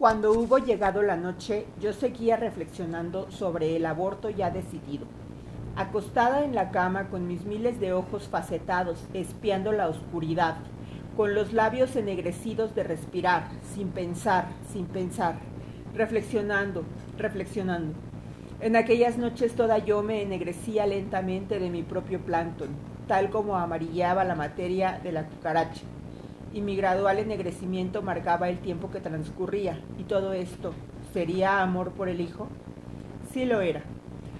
Cuando hubo llegado la noche, yo seguía reflexionando sobre el aborto ya decidido. Acostada en la cama con mis miles de ojos facetados, espiando la oscuridad, con los labios ennegrecidos de respirar, sin pensar, sin pensar, reflexionando, reflexionando. En aquellas noches toda yo me ennegrecía lentamente de mi propio plancton, tal como amarillaba la materia de la cucaracha y mi gradual ennegrecimiento marcaba el tiempo que transcurría. ¿Y todo esto sería amor por el hijo? Sí lo era.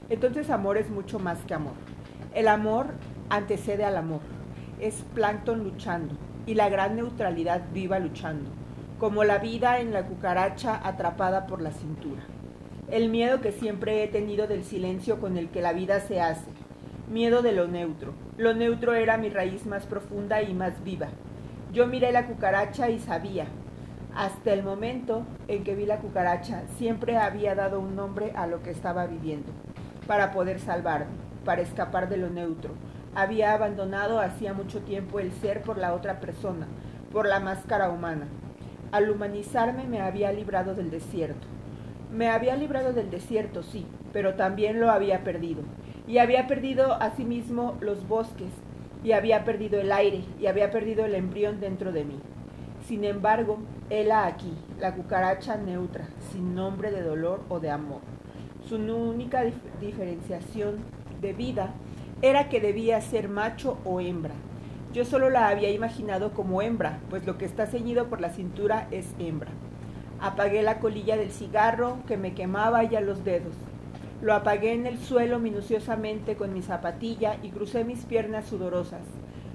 Entonces amor es mucho más que amor. El amor antecede al amor. Es plancton luchando y la gran neutralidad viva luchando, como la vida en la cucaracha atrapada por la cintura. El miedo que siempre he tenido del silencio con el que la vida se hace. Miedo de lo neutro. Lo neutro era mi raíz más profunda y más viva yo miré la cucaracha y sabía, hasta el momento en que vi la cucaracha, siempre había dado un nombre a lo que estaba viviendo, para poder salvarme, para escapar de lo neutro. Había abandonado hacía mucho tiempo el ser por la otra persona, por la máscara humana. Al humanizarme me había librado del desierto. Me había librado del desierto, sí, pero también lo había perdido. Y había perdido asimismo los bosques, y había perdido el aire y había perdido el embrión dentro de mí. Sin embargo, hela aquí, la cucaracha neutra, sin nombre de dolor o de amor. Su única diferenciación de vida era que debía ser macho o hembra. Yo solo la había imaginado como hembra, pues lo que está ceñido por la cintura es hembra. Apagué la colilla del cigarro que me quemaba ya los dedos. Lo apagué en el suelo minuciosamente con mi zapatilla y crucé mis piernas sudorosas.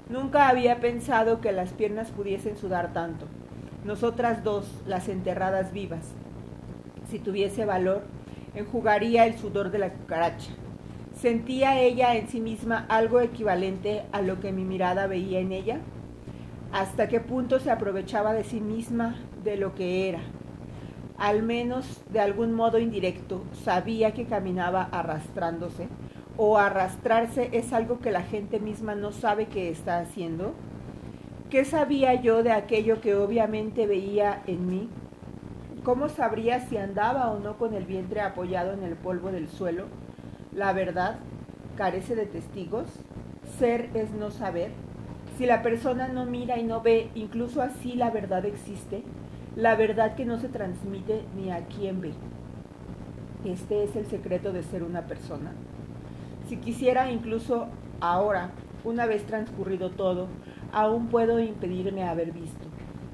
Nunca había pensado que las piernas pudiesen sudar tanto. Nosotras dos, las enterradas vivas. Si tuviese valor, enjugaría el sudor de la cucaracha. ¿Sentía ella en sí misma algo equivalente a lo que mi mirada veía en ella? ¿Hasta qué punto se aprovechaba de sí misma de lo que era? Al menos de algún modo indirecto, sabía que caminaba arrastrándose, o arrastrarse es algo que la gente misma no sabe que está haciendo. ¿Qué sabía yo de aquello que obviamente veía en mí? ¿Cómo sabría si andaba o no con el vientre apoyado en el polvo del suelo? La verdad carece de testigos. Ser es no saber. Si la persona no mira y no ve, incluso así la verdad existe la verdad que no se transmite ni a quien ve. Este es el secreto de ser una persona. Si quisiera incluso ahora, una vez transcurrido todo, aún puedo impedirme haber visto.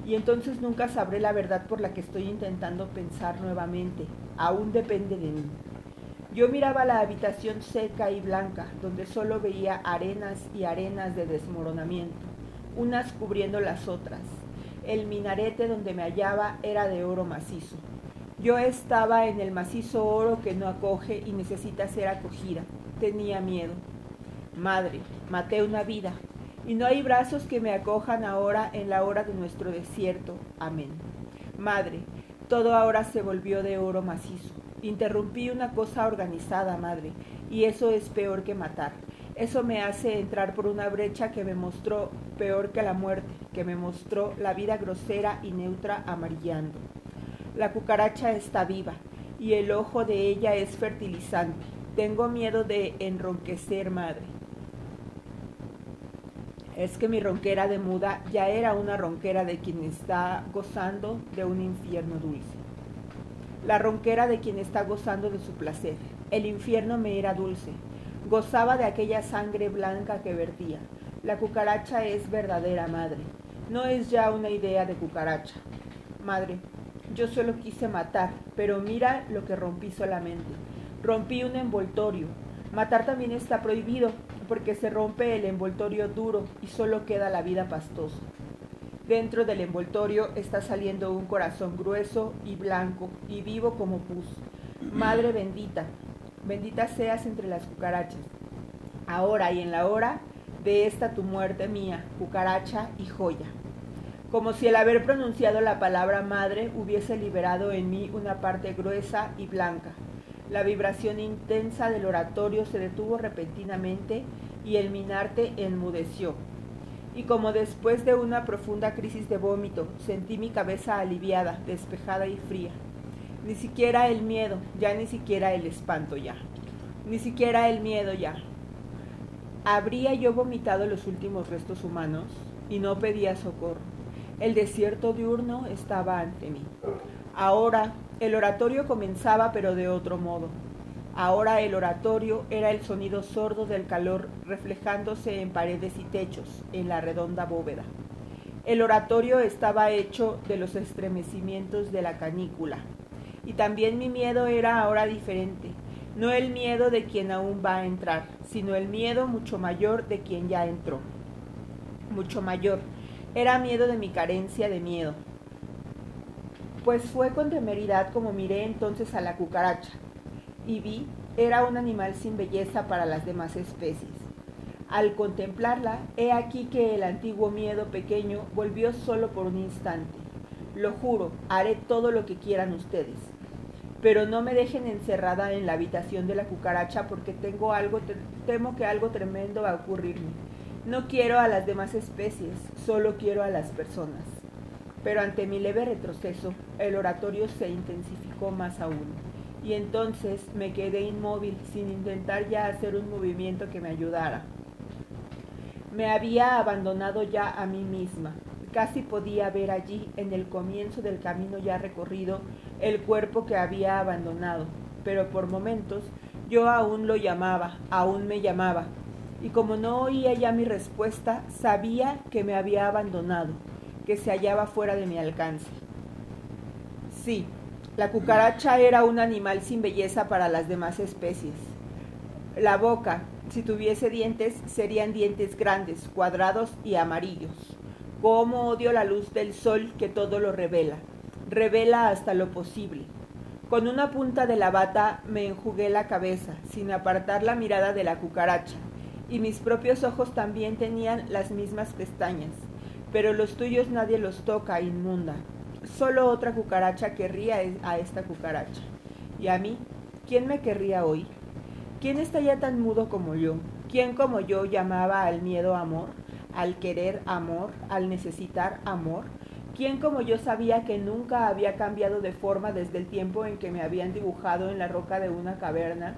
Y entonces nunca sabré la verdad por la que estoy intentando pensar nuevamente. Aún depende de mí. Yo miraba la habitación seca y blanca, donde solo veía arenas y arenas de desmoronamiento, unas cubriendo las otras, el minarete donde me hallaba era de oro macizo. Yo estaba en el macizo oro que no acoge y necesita ser acogida. Tenía miedo. Madre, maté una vida, y no hay brazos que me acojan ahora en la hora de nuestro desierto. Amén. Madre, todo ahora se volvió de oro macizo. Interrumpí una cosa organizada, madre, y eso es peor que matar. Eso me hace entrar por una brecha que me mostró peor que la muerte, que me mostró la vida grosera y neutra amarillando. La cucaracha está viva y el ojo de ella es fertilizante. Tengo miedo de enronquecer, madre. Es que mi ronquera de muda ya era una ronquera de quien está gozando de un infierno dulce. La ronquera de quien está gozando de su placer. El infierno me era dulce, Gozaba de aquella sangre blanca que vertía. La cucaracha es verdadera madre. No es ya una idea de cucaracha. Madre, yo solo quise matar, pero mira lo que rompí solamente. Rompí un envoltorio. Matar también está prohibido, porque se rompe el envoltorio duro y solo queda la vida pastosa. Dentro del envoltorio está saliendo un corazón grueso y blanco y vivo como pus. Madre bendita, bendita seas entre las cucarachas, ahora y en la hora de esta tu muerte mía, cucaracha y joya. Como si el haber pronunciado la palabra madre hubiese liberado en mí una parte gruesa y blanca. La vibración intensa del oratorio se detuvo repentinamente y el minarte enmudeció. y como después de una profunda crisis de vómito, sentí mi cabeza aliviada, despejada y fría. Ni siquiera el miedo, ya ni siquiera el espanto ya. Ni siquiera el miedo ya. ¿Habría yo vomitado los últimos restos humanos? Y no pedía socorro. El desierto diurno estaba ante mí. Ahora el oratorio comenzaba pero de otro modo. Ahora el oratorio era el sonido sordo del calor reflejándose en paredes y techos, en la redonda bóveda. El oratorio estaba hecho de los estremecimientos de la canícula. Y también mi miedo era ahora diferente, no el miedo de quien aún va a entrar, sino el miedo mucho mayor de quien ya entró. Mucho mayor. Era miedo de mi carencia de miedo. Pues fue con temeridad como miré entonces a la cucaracha, y vi era un animal sin belleza para las demás especies. Al contemplarla, he aquí que el antiguo miedo pequeño volvió solo por un instante. Lo juro, haré todo lo que quieran ustedes. Pero no me dejen encerrada en la habitación de la cucaracha porque tengo algo, temo que algo tremendo va a ocurrirme. No quiero a las demás especies, solo quiero a las personas. Pero ante mi leve retroceso, el oratorio se intensificó más aún y entonces me quedé inmóvil sin intentar ya hacer un movimiento que me ayudara. Me había abandonado ya a mí misma. Casi podía ver allí, en el comienzo del camino ya recorrido, el cuerpo que había abandonado, pero por momentos yo aún lo llamaba, aún me llamaba, y como no oía ya mi respuesta, sabía que me había abandonado, que se hallaba fuera de mi alcance. Sí, la cucaracha era un animal sin belleza para las demás especies. La boca, si tuviese dientes, serían dientes grandes, cuadrados y amarillos. Cómo odio la luz del sol que todo lo revela, revela hasta lo posible. Con una punta de la bata me enjugué la cabeza, sin apartar la mirada de la cucaracha, y mis propios ojos también tenían las mismas pestañas, pero los tuyos nadie los toca, inmunda. Solo otra cucaracha querría a esta cucaracha. ¿Y a mí? ¿Quién me querría hoy? ¿Quién está ya tan mudo como yo? ¿Quién como yo llamaba al miedo amor, al querer amor, al necesitar amor? ¿Quién como yo sabía que nunca había cambiado de forma desde el tiempo en que me habían dibujado en la roca de una caverna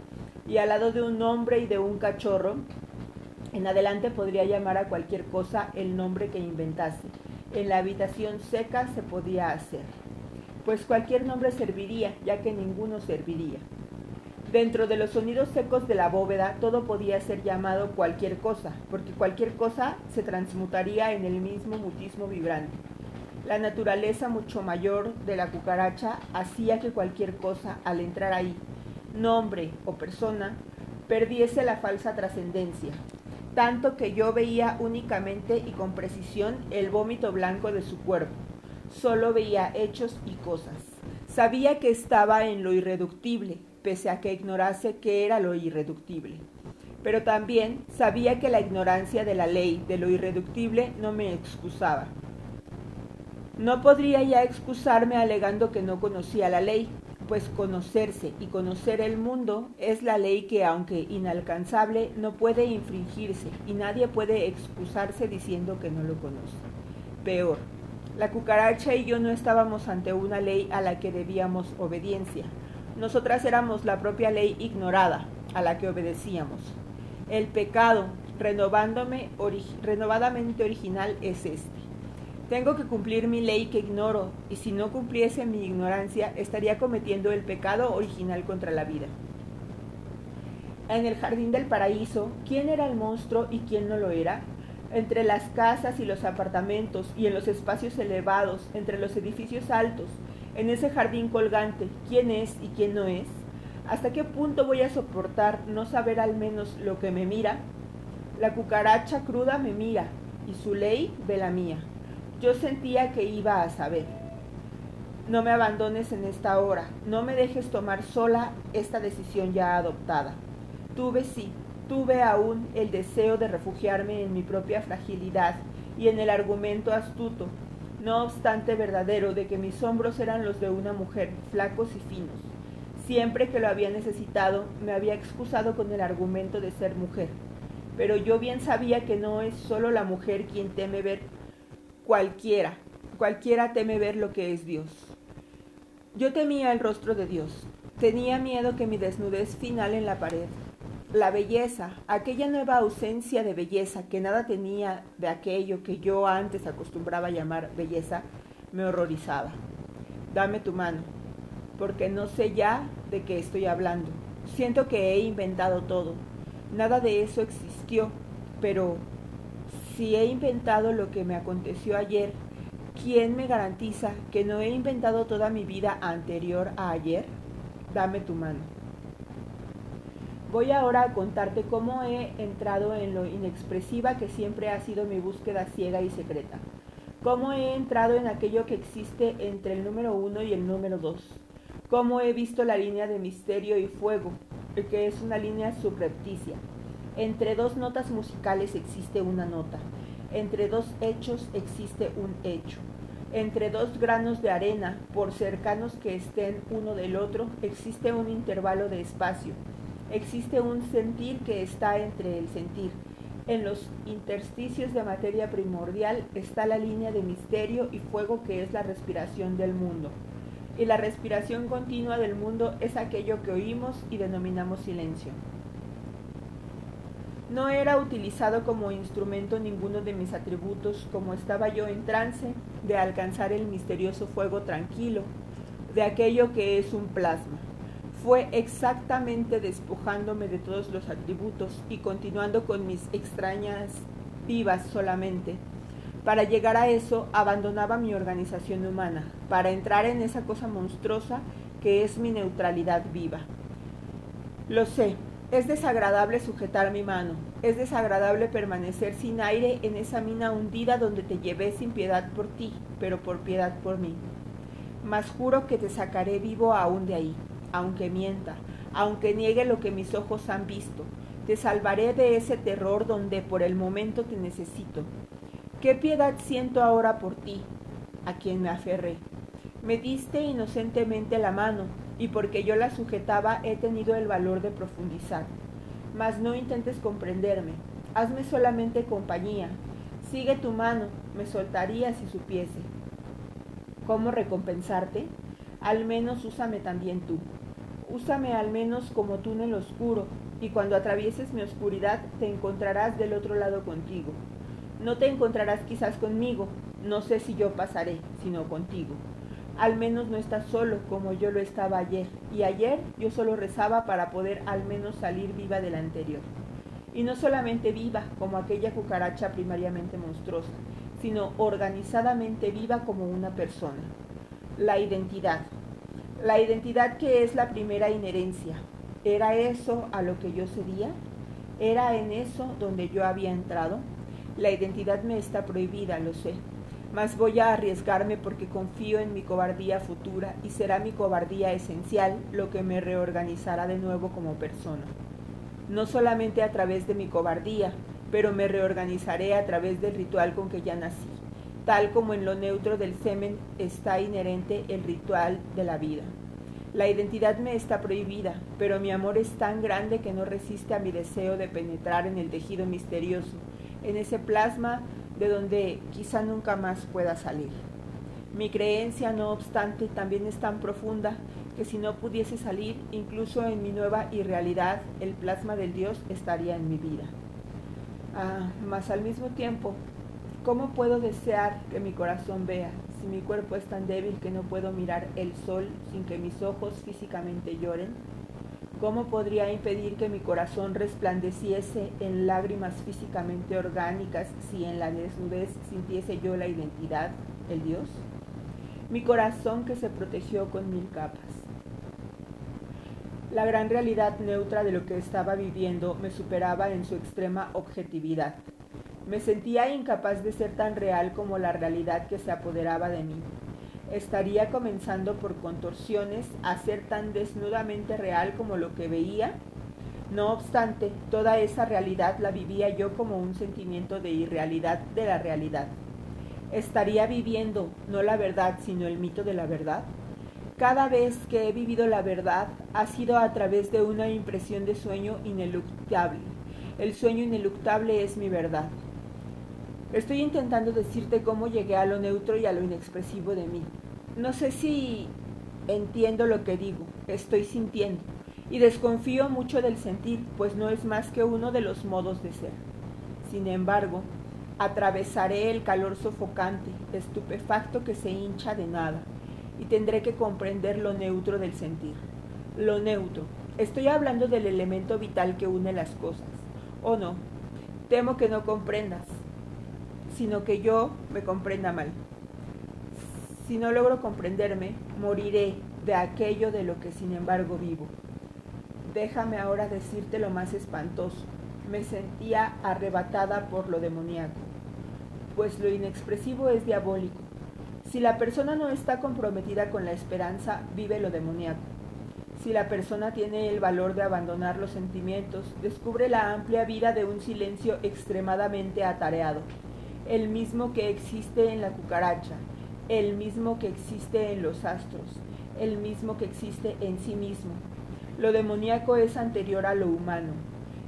y al lado de un hombre y de un cachorro? En adelante podría llamar a cualquier cosa el nombre que inventase en la habitación seca se podía hacer, pues cualquier nombre serviría, ya que ninguno serviría. Dentro de los sonidos secos de la bóveda todo podía ser llamado cualquier cosa, porque cualquier cosa se transmutaría en el mismo mutismo vibrante. La naturaleza mucho mayor de la cucaracha hacía que cualquier cosa, al entrar ahí, nombre o persona, perdiese la falsa trascendencia, tanto que yo veía únicamente y con precisión el vómito blanco de su cuerpo. Solo veía hechos y cosas. Sabía que estaba en lo irreductible, pese a que ignorase qué era lo irreductible. Pero también sabía que la ignorancia de la ley de lo irreductible no me excusaba. No podría ya excusarme alegando que no conocía la ley, pues conocerse y conocer el mundo es la ley que, aunque inalcanzable, no puede infringirse y nadie puede excusarse diciendo que no lo conoce. Peor, la cucaracha y yo no estábamos ante una ley a la que debíamos obediencia. Nosotras éramos la propia ley ignorada a la que obedecíamos. El pecado, renovándome, renovadamente original, es este tengo que cumplir mi ley que ignoro, y si no cumpliese mi ignorancia, estaría cometiendo el pecado original contra la vida. En el jardín del paraíso, ¿quién era el monstruo y quién no lo era? Entre las casas y los apartamentos, y en los espacios elevados, entre los edificios altos, en ese jardín colgante, ¿quién es y quién no es? ¿Hasta qué punto voy a soportar no saber al menos lo que me mira? La cucaracha cruda me mira, y su ley ve la mía. Yo sentía que iba a saber. No me abandones en esta hora, no me dejes tomar sola esta decisión ya adoptada. Tuve sí, tuve aún el deseo de refugiarme en mi propia fragilidad y en el argumento astuto, no obstante verdadero, de que mis hombros eran los de una mujer, flacos y finos. Siempre que lo había necesitado, me había excusado con el argumento de ser mujer. pero yo bien sabía que no es solo la mujer quien teme ver cualquiera, cualquiera teme ver lo que es Dios. Yo temía el rostro de Dios, tenía miedo que mi desnudez final en la pared, la belleza, aquella nueva ausencia de belleza que nada tenía de aquello que yo antes acostumbraba llamar belleza, me horrorizaba. Dame tu mano, porque no sé ya de qué estoy hablando. Siento que he inventado todo. Nada de eso existió, pero si he inventado lo que me aconteció ayer, ¿quién me garantiza que no he inventado toda mi vida anterior a ayer? Dame tu mano. Voy ahora a contarte cómo he entrado en lo inexpresiva que siempre ha sido mi búsqueda ciega y secreta. Cómo he entrado en aquello que existe entre el número uno y el número dos. Cómo he visto la línea de misterio y fuego, que es una línea subrepticia. Entre dos notas musicales existe una nota. Entre dos hechos existe un hecho. Entre dos granos de arena, por cercanos que estén uno del otro, existe un intervalo de espacio existe un sentir que está entre el sentir. En los intersticios de materia primordial está la línea de misterio y fuego que es la respiración del mundo. Y la respiración continua del mundo es aquello que oímos y denominamos silencio. No era utilizado como instrumento ninguno de mis atributos, como estaba yo en trance de alcanzar el misterioso fuego tranquilo, de aquello que es un plasma fue exactamente despojándome de todos los atributos y continuando con mis extrañas vivas solamente. Para llegar a eso abandonaba mi organización humana, para entrar en esa cosa monstruosa que es mi neutralidad viva. Lo sé, es desagradable sujetar mi mano, es desagradable permanecer sin aire en esa mina hundida donde te llevé sin piedad por ti, pero por piedad por mí. Mas juro que te sacaré vivo aún de ahí aunque mienta, aunque niegue lo que mis ojos han visto. Te salvaré de ese terror donde por el momento te necesito. ¿Qué piedad siento ahora por ti, a quien me aferré? Me diste inocentemente la mano, y porque yo la sujetaba he tenido el valor de profundizar. Mas no intentes comprenderme, hazme solamente compañía. Sigue tu mano, me soltaría si supiese. ¿Cómo recompensarte? Al menos úsame también tú. Úsame al menos como túnel oscuro, y cuando atravieses mi oscuridad te encontrarás del otro lado contigo. No te encontrarás quizás conmigo, no sé si yo pasaré, sino contigo. Al menos no estás solo como yo lo estaba ayer, y ayer yo solo rezaba para poder al menos salir viva del anterior. Y no solamente viva como aquella cucaracha primariamente monstruosa, sino organizadamente viva como una persona. La identidad, la identidad que es la primera inherencia. ¿Era eso a lo que yo sería? ¿Era en eso donde yo había entrado? La identidad me está prohibida, lo sé, mas voy a arriesgarme porque confío en mi cobardía futura y será mi cobardía esencial lo que me reorganizará de nuevo como persona. No solamente a través de mi cobardía, pero me reorganizaré a través del ritual con que ya nací tal como en lo neutro del semen está inherente el ritual de la vida. La identidad me está prohibida, pero mi amor es tan grande que no resiste a mi deseo de penetrar en el tejido misterioso, en ese plasma de donde quizá nunca más pueda salir. Mi creencia, no obstante, también es tan profunda que si no pudiese salir, incluso en mi nueva irrealidad, el plasma del Dios estaría en mi vida. Ah, mas al mismo tiempo, ¿Cómo puedo desear que mi corazón vea si mi cuerpo es tan débil que no puedo mirar el sol sin que mis ojos físicamente lloren? ¿Cómo podría impedir que mi corazón resplandeciese en lágrimas físicamente orgánicas si en la desnudez sintiese yo la identidad, el Dios? Mi corazón que se protegió con mil capas. La gran realidad neutra de lo que estaba viviendo me superaba en su extrema objetividad. Me sentía incapaz de ser tan real como la realidad que se apoderaba de mí. ¿Estaría comenzando por contorsiones a ser tan desnudamente real como lo que veía? No obstante, toda esa realidad la vivía yo como un sentimiento de irrealidad de la realidad. ¿Estaría viviendo no la verdad, sino el mito de la verdad? Cada vez que he vivido la verdad ha sido a través de una impresión de sueño ineluctable El sueño ineluctable es mi verdad. Estoy intentando decirte cómo llegué a lo neutro y a lo inexpresivo de mí. No sé si entiendo lo que digo, estoy sintiendo, y desconfío mucho del sentir, pues no es más que uno de los modos de ser. Sin embargo, atravesaré el calor sofocante, estupefacto que se hincha de nada, y tendré que comprender lo neutro del sentir. Lo neutro. Estoy hablando del elemento vital que une las cosas. ¿O no? Temo que no comprendas sino que yo me comprenda mal. Si no logro comprenderme, moriré de aquello de lo que sin embargo vivo. Déjame ahora decirte lo más espantoso. Me sentía arrebatada por lo demoníaco, pues lo inexpresivo es diabólico. Si la persona no está comprometida con la esperanza, vive lo demoníaco. Si la persona tiene el valor de abandonar los sentimientos, descubre la amplia vida de un silencio extremadamente atareado el mismo que existe en la cucaracha, el mismo que existe en los astros, el mismo que existe en sí mismo. Lo demoníaco es anterior a lo humano,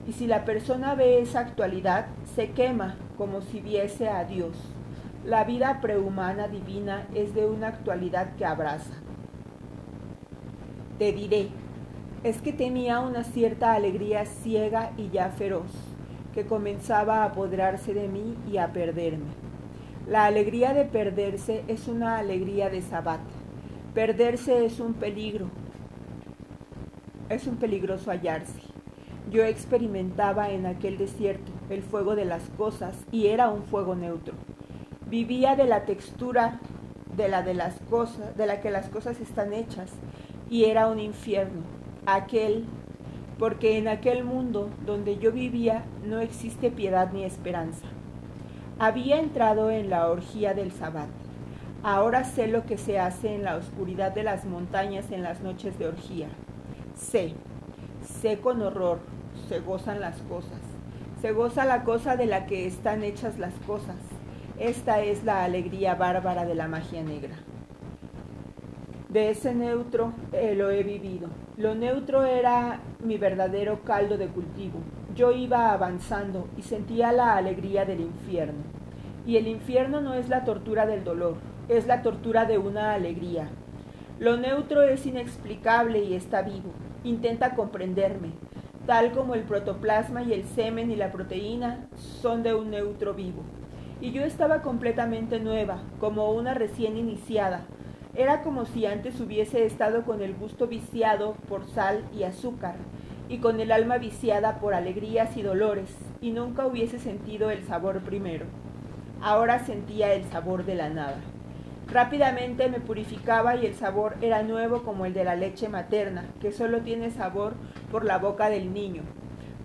y si la persona ve esa actualidad, se quema como si viese a Dios. La vida prehumana divina es de una actualidad que abraza. Te diré, es que tenía una cierta alegría ciega y ya feroz que comenzaba a apoderarse de mí y a perderme. La alegría de perderse es una alegría de sabbat. Perderse es un peligro, es un peligroso hallarse. Yo experimentaba en aquel desierto el fuego de las cosas y era un fuego neutro. Vivía de la textura de la de las cosas, de la que las cosas están hechas y era un infierno, aquel porque en aquel mundo donde yo vivía no existe piedad ni esperanza. Había entrado en la orgía del sabbat. Ahora sé lo que se hace en la oscuridad de las montañas en las noches de orgía. Sé, sé con horror, se gozan las cosas. Se goza la cosa de la que están hechas las cosas. Esta es la alegría bárbara de la magia negra. De ese neutro eh, lo he vivido. Lo neutro era mi verdadero caldo de cultivo. Yo iba avanzando y sentía la alegría del infierno. Y el infierno no es la tortura del dolor, es la tortura de una alegría. Lo neutro es inexplicable y está vivo. Intenta comprenderme, tal como el protoplasma y el semen y la proteína son de un neutro vivo. Y yo estaba completamente nueva, como una recién iniciada, era como si antes hubiese estado con el gusto viciado por sal y azúcar, y con el alma viciada por alegrías y dolores, y nunca hubiese sentido el sabor primero. Ahora sentía el sabor de la nada. Rápidamente me purificaba y el sabor era nuevo como el de la leche materna, que solo tiene sabor por la boca del niño.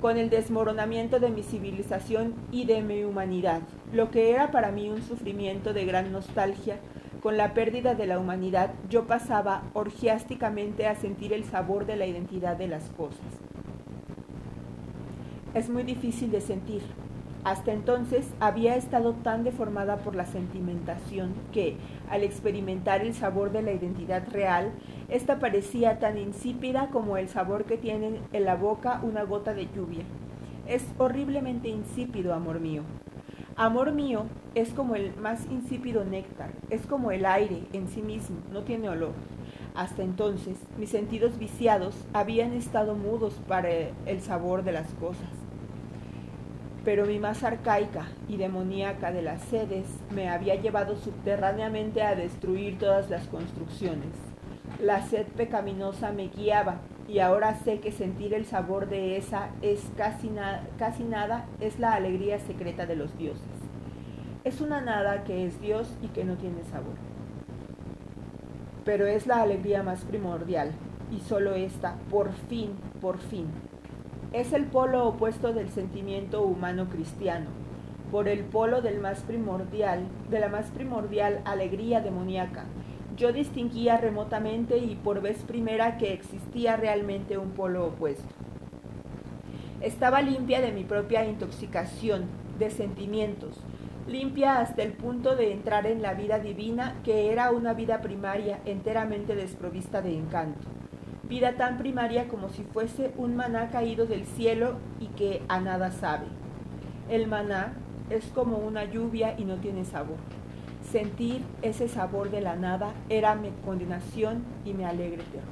Con el desmoronamiento de mi civilización y de mi humanidad, lo que era para mí un sufrimiento de gran nostalgia, con la pérdida de la humanidad, yo pasaba orgiásticamente a sentir el sabor de la identidad de las cosas. Es muy difícil de sentir. Hasta entonces había estado tan deformada por la sentimentación que, al experimentar el sabor de la identidad real, ésta parecía tan insípida como el sabor que tiene en la boca una gota de lluvia. Es horriblemente insípido, amor mío. Amor mío es como el más insípido néctar, es como el aire en sí mismo, no tiene olor. Hasta entonces, mis sentidos viciados habían estado mudos para el sabor de las cosas. Pero mi más arcaica y demoníaca de las sedes me había llevado subterráneamente a destruir todas las construcciones. La sed pecaminosa me guiaba y ahora sé que sentir el sabor de esa es casi, casi nada, es la alegría secreta de los dioses. Es una nada que es Dios y que no tiene sabor. Pero es la alegría más primordial y solo esta, por fin, por fin. Es el polo opuesto del sentimiento humano cristiano, por el polo del más primordial, de la más primordial alegría demoníaca, yo distinguía remotamente y por vez primera que existía realmente un polo opuesto. Estaba limpia de mi propia intoxicación, de sentimientos, limpia hasta el punto de entrar en la vida divina que era una vida primaria enteramente desprovista de encanto. vida tan primaria como si fuese un maná caído del cielo y que a nada sabe. El maná es como una lluvia y no tiene sabor. Sentir ese sabor de la nada era mi condenación y mi alegre terror.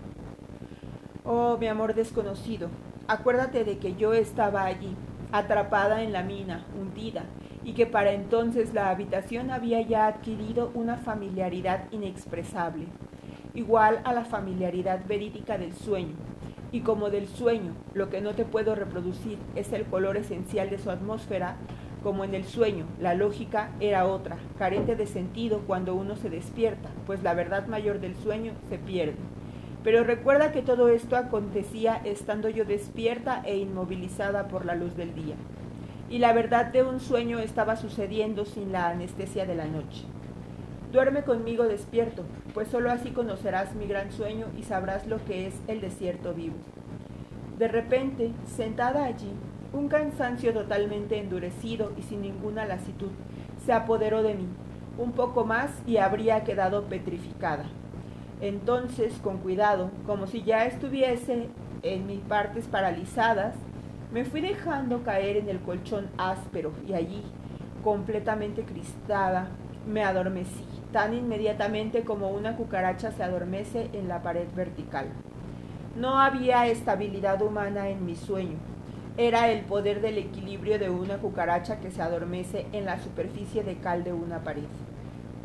Oh, mi amor desconocido, acuérdate de que yo estaba allí, atrapada en la mina, hundida, y que para entonces la habitación había ya adquirido una familiaridad inexpresable, igual a la familiaridad verídica del sueño. Y como del sueño lo que no te puedo reproducir es el color esencial de su atmósfera, como en el sueño, la lógica era otra, carente de sentido cuando uno se despierta, pues la verdad mayor del sueño se pierde. Pero recuerda que todo esto acontecía estando yo despierta e inmovilizada por la luz del día. Y la verdad de un sueño estaba sucediendo sin la anestesia de la noche. Duerme conmigo despierto, pues sólo así conocerás mi gran sueño y sabrás lo que es el desierto vivo. De repente, sentada allí, un cansancio totalmente endurecido y sin ninguna lasitud se apoderó de mí. Un poco más y habría quedado petrificada. Entonces, con cuidado, como si ya estuviese en mis partes paralizadas, me fui dejando caer en el colchón áspero y allí, completamente cristada, me adormecí, tan inmediatamente como una cucaracha se adormece en la pared vertical. No había estabilidad humana en mi sueño. Era el poder del equilibrio de una cucaracha que se adormece en la superficie de cal de una pared.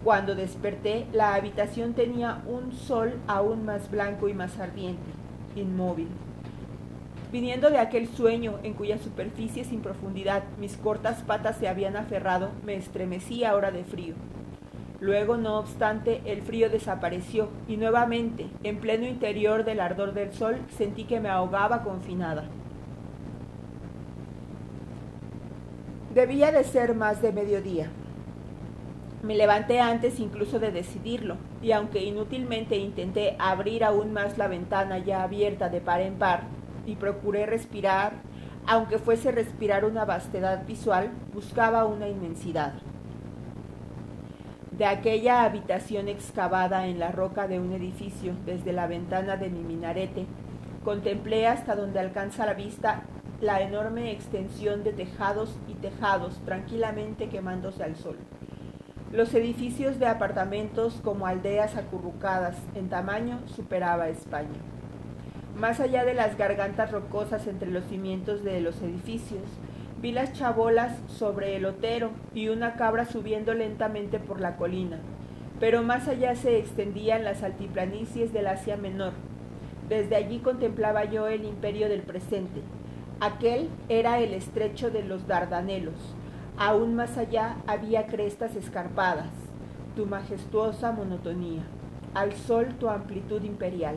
Cuando desperté, la habitación tenía un sol aún más blanco y más ardiente, inmóvil. Viniendo de aquel sueño en cuya superficie sin profundidad mis cortas patas se habían aferrado, me estremecí ahora de frío. Luego, no obstante, el frío desapareció y nuevamente, en pleno interior del ardor del sol, sentí que me ahogaba confinada. Debía de ser más de mediodía. Me levanté antes incluso de decidirlo, y aunque inútilmente intenté abrir aún más la ventana ya abierta de par en par, y procuré respirar, aunque fuese respirar una vastedad visual, buscaba una inmensidad de aquella habitación excavada en la roca de un edificio desde la ventana de mi minarete, contemplé hasta donde alcanza la vista la enorme extensión de tejados y tejados tranquilamente quemándose al sol. Los edificios de apartamentos como aldeas acurrucadas en tamaño superaba España. Más allá de las gargantas rocosas entre los cimientos de los edificios, Vi las chabolas sobre el otero y una cabra subiendo lentamente por la colina, pero más allá se extendían las altiplanicies del Asia Menor. Desde allí contemplaba yo el imperio del presente. Aquel era el estrecho de los Dardanelos. Aún más allá había crestas escarpadas, tu majestuosa monotonía, al sol tu amplitud imperial,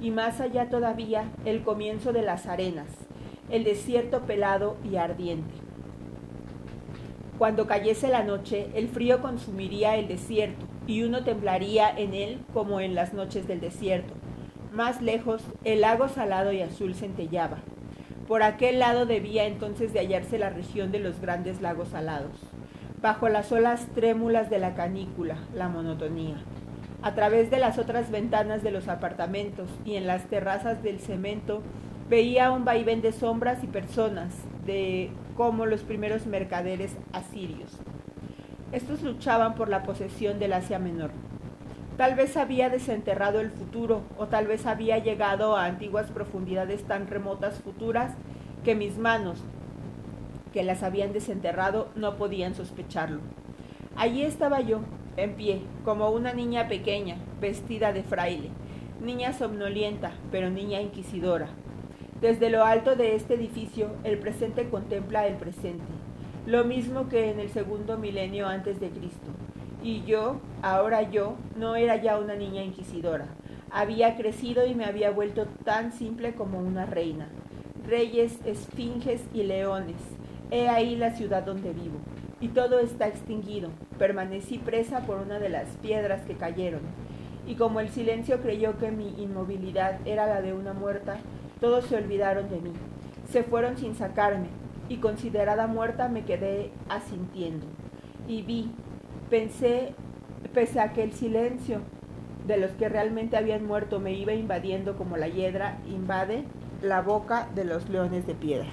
y más allá todavía el comienzo de las arenas, el desierto pelado y ardiente. Cuando cayese la noche, el frío consumiría el desierto y uno temblaría en él como en las noches del desierto. Más lejos, el lago salado y azul centellaba. Por aquel lado debía entonces de hallarse la región de los grandes lagos salados. Bajo las olas trémulas de la canícula, la monotonía. A través de las otras ventanas de los apartamentos y en las terrazas del cemento, Veía un vaivén de sombras y personas, de como los primeros mercaderes asirios. Estos luchaban por la posesión del Asia Menor. Tal vez había desenterrado el futuro, o tal vez había llegado a antiguas profundidades tan remotas futuras que mis manos, que las habían desenterrado, no podían sospecharlo. Allí estaba yo, en pie, como una niña pequeña, vestida de fraile, niña somnolienta, pero niña inquisidora, desde lo alto de este edificio, el presente contempla el presente, lo mismo que en el segundo milenio antes de Cristo. Y yo, ahora yo, no era ya una niña inquisidora. Había crecido y me había vuelto tan simple como una reina. Reyes, esfinges y leones. He ahí la ciudad donde vivo. Y todo está extinguido. Permanecí presa por una de las piedras que cayeron. Y como el silencio creyó que mi inmovilidad era la de una muerta, todos se olvidaron de mí, se fueron sin sacarme, y considerada muerta me quedé asintiendo. Y vi, pensé, pese a que el silencio de los que realmente habían muerto me iba invadiendo como la hiedra invade la boca de los leones de piedra.